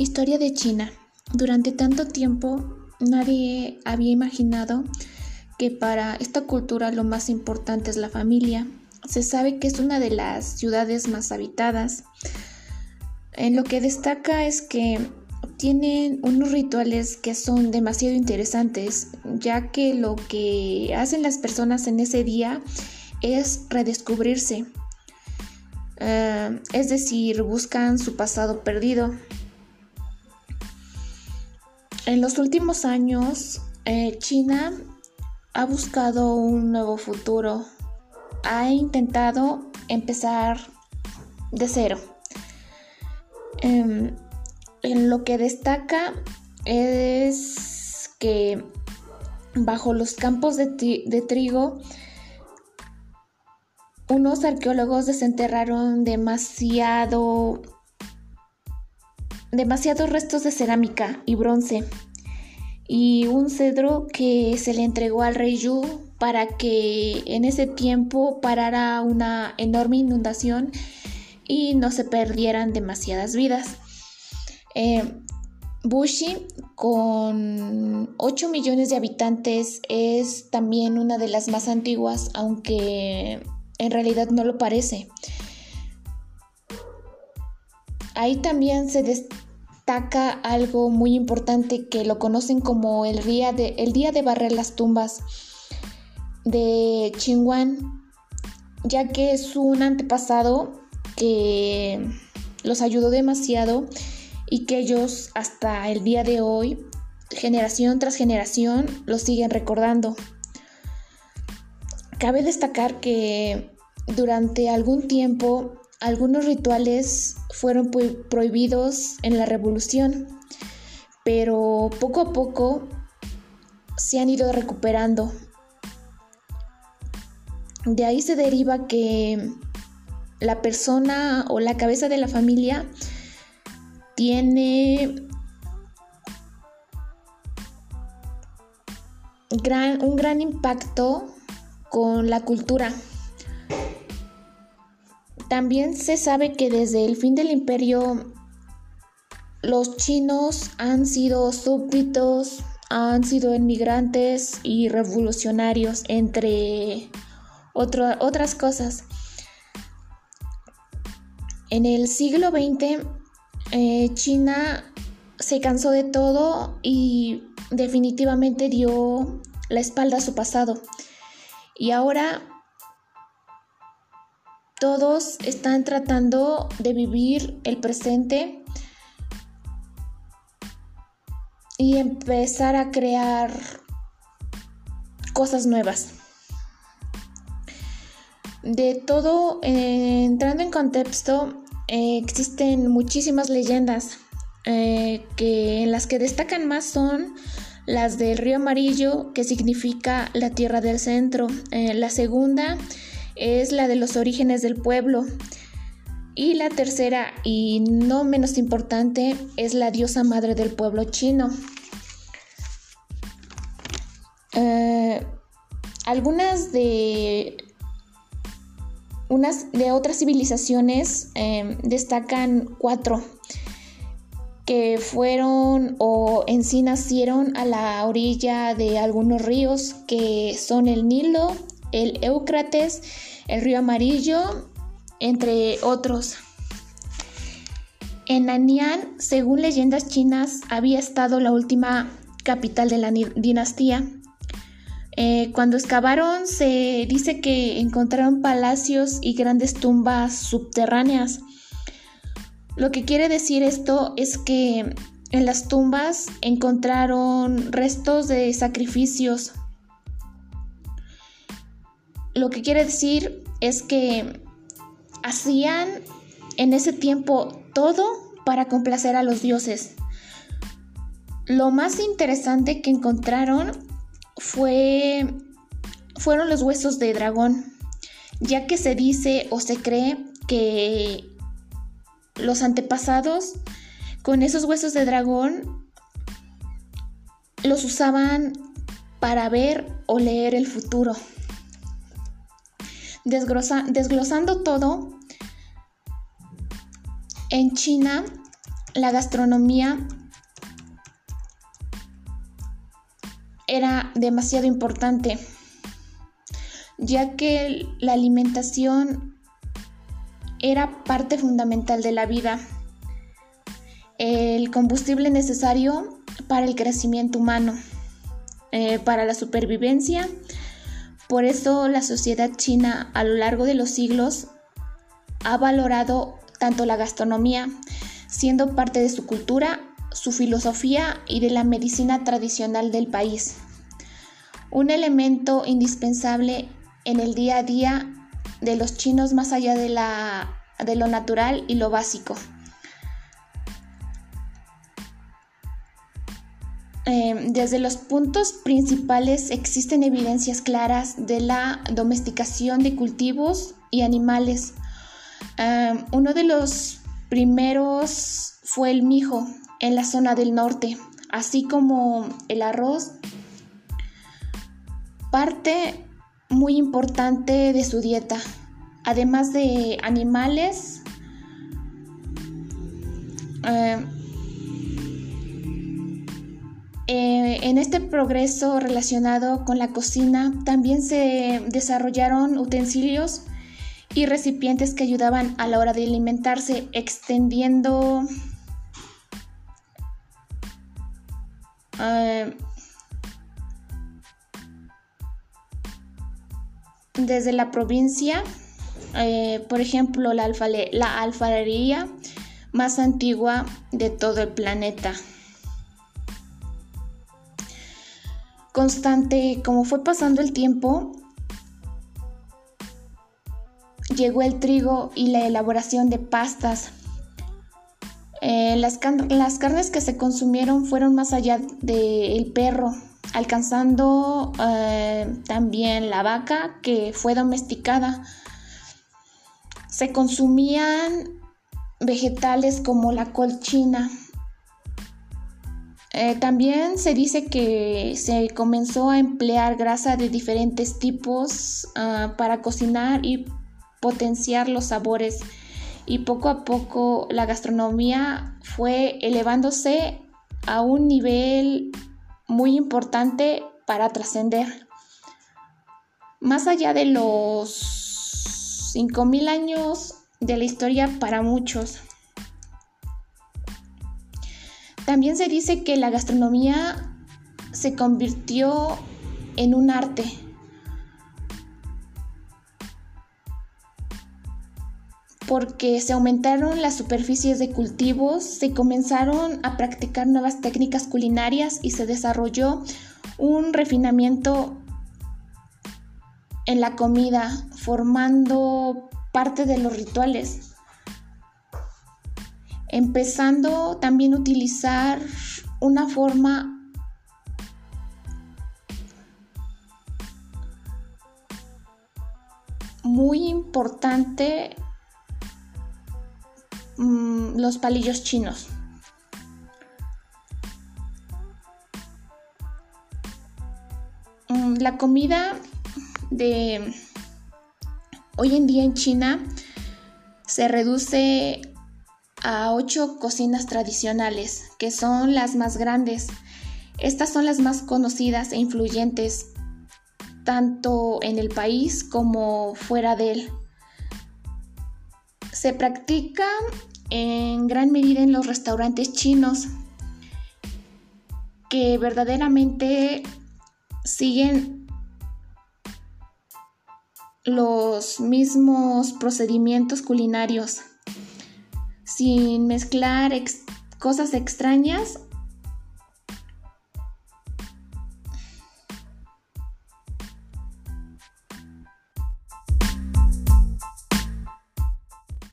Historia de China. Durante tanto tiempo nadie había imaginado que para esta cultura lo más importante es la familia. Se sabe que es una de las ciudades más habitadas. En lo que destaca es que tienen unos rituales que son demasiado interesantes, ya que lo que hacen las personas en ese día es redescubrirse. Eh, es decir, buscan su pasado perdido. En los últimos años, eh, China ha buscado un nuevo futuro. Ha intentado empezar de cero. Em, en lo que destaca es que bajo los campos de, de trigo, unos arqueólogos desenterraron demasiado demasiados restos de cerámica y bronce y un cedro que se le entregó al rey Yu para que en ese tiempo parara una enorme inundación y no se perdieran demasiadas vidas. Eh, Bushi, con 8 millones de habitantes, es también una de las más antiguas, aunque en realidad no lo parece. Ahí también se destaca algo muy importante que lo conocen como el día de, el día de barrer las tumbas de Qingwan, ya que es un antepasado que los ayudó demasiado y que ellos hasta el día de hoy, generación tras generación, lo siguen recordando. Cabe destacar que durante algún tiempo algunos rituales fueron prohibidos en la revolución, pero poco a poco se han ido recuperando. De ahí se deriva que la persona o la cabeza de la familia tiene un gran impacto con la cultura. También se sabe que desde el fin del imperio los chinos han sido súbditos, han sido inmigrantes y revolucionarios, entre otras cosas. En el siglo XX, eh, China se cansó de todo y definitivamente dio la espalda a su pasado. Y ahora todos están tratando de vivir el presente y empezar a crear cosas nuevas. De todo, eh, entrando en contexto, eh, existen muchísimas leyendas eh, que en las que destacan más son las del río amarillo, que significa la tierra del centro. la segunda es la de los orígenes del pueblo. Y la tercera, y no menos importante, es la diosa madre del pueblo chino. Eh, algunas de unas de otras civilizaciones em, destacan cuatro que fueron o en sí nacieron a la orilla de algunos ríos que son el Nilo, el Éufrates, el río Amarillo, entre otros. En Nanyang, según leyendas chinas, había estado la última capital de la dinastía. Eh, cuando excavaron se dice que encontraron palacios y grandes tumbas subterráneas. Lo que quiere decir esto es que en las tumbas encontraron restos de sacrificios, lo que quiere decir es que hacían en ese tiempo todo para complacer a los dioses. Lo más interesante que encontraron fue fueron los huesos de dragón, ya que se dice o se cree que los antepasados con esos huesos de dragón los usaban para ver o leer el futuro desglosando todo, en China la gastronomía era demasiado importante, ya que la alimentación era parte fundamental de la vida, el combustible necesario para el crecimiento humano, eh, para la supervivencia. Por eso la sociedad china a lo largo de los siglos ha valorado tanto la gastronomía, siendo parte de su cultura, su filosofía y de la medicina tradicional del país. Un elemento indispensable en el día a día de los chinos más allá de, la, de lo natural y lo básico. Em, desde los puntos principales existen evidencias claras de la domesticación de cultivos y animales. Em, uno de los primeros fue el mijo en la zona del norte, así como el arroz, parte muy importante de su dieta, además de animales. Em, eh, en este progreso relacionado con la cocina también se desarrollaron utensilios y recipientes que ayudaban a la hora de alimentarse, extendiendo eh, desde la provincia, eh, por ejemplo, la, la alfarería más antigua de todo el planeta. Constante, como fue pasando el tiempo, llegó el trigo y la elaboración de pastas. Eh, las, carnes que se consumieron fueron más allá del perro, alcanzando eh, también la vaca que fue domesticada. Se consumían vegetales como la colchina, eh, también se dice que se comenzó a emplear grasa de diferentes tipos ah, para cocinar y potenciar los sabores y poco a poco la gastronomía fue elevándose a un nivel muy importante para trascender. Más allá de los 5.000 años de la historia para muchos. También se dice que la gastronomía se convirtió en un arte. Porque se aumentaron las superficies de cultivos, se comenzaron a practicar nuevas técnicas culinarias y se desarrolló un refinamiento en la comida, formando parte de los rituales empezando también a utilizar una forma muy importante mm, los palillos chinos. Mm, la comida de hoy en día en China se reduce a ocho cocinas tradicionales, que son las más grandes. Estas son las más conocidas e influyentes, tanto en el país como fuera de él. Se practica en gran medida en los restaurantes chinos, que verdaderamente siguen los mismos procedimientos culinarios sin mezclar cosas extrañas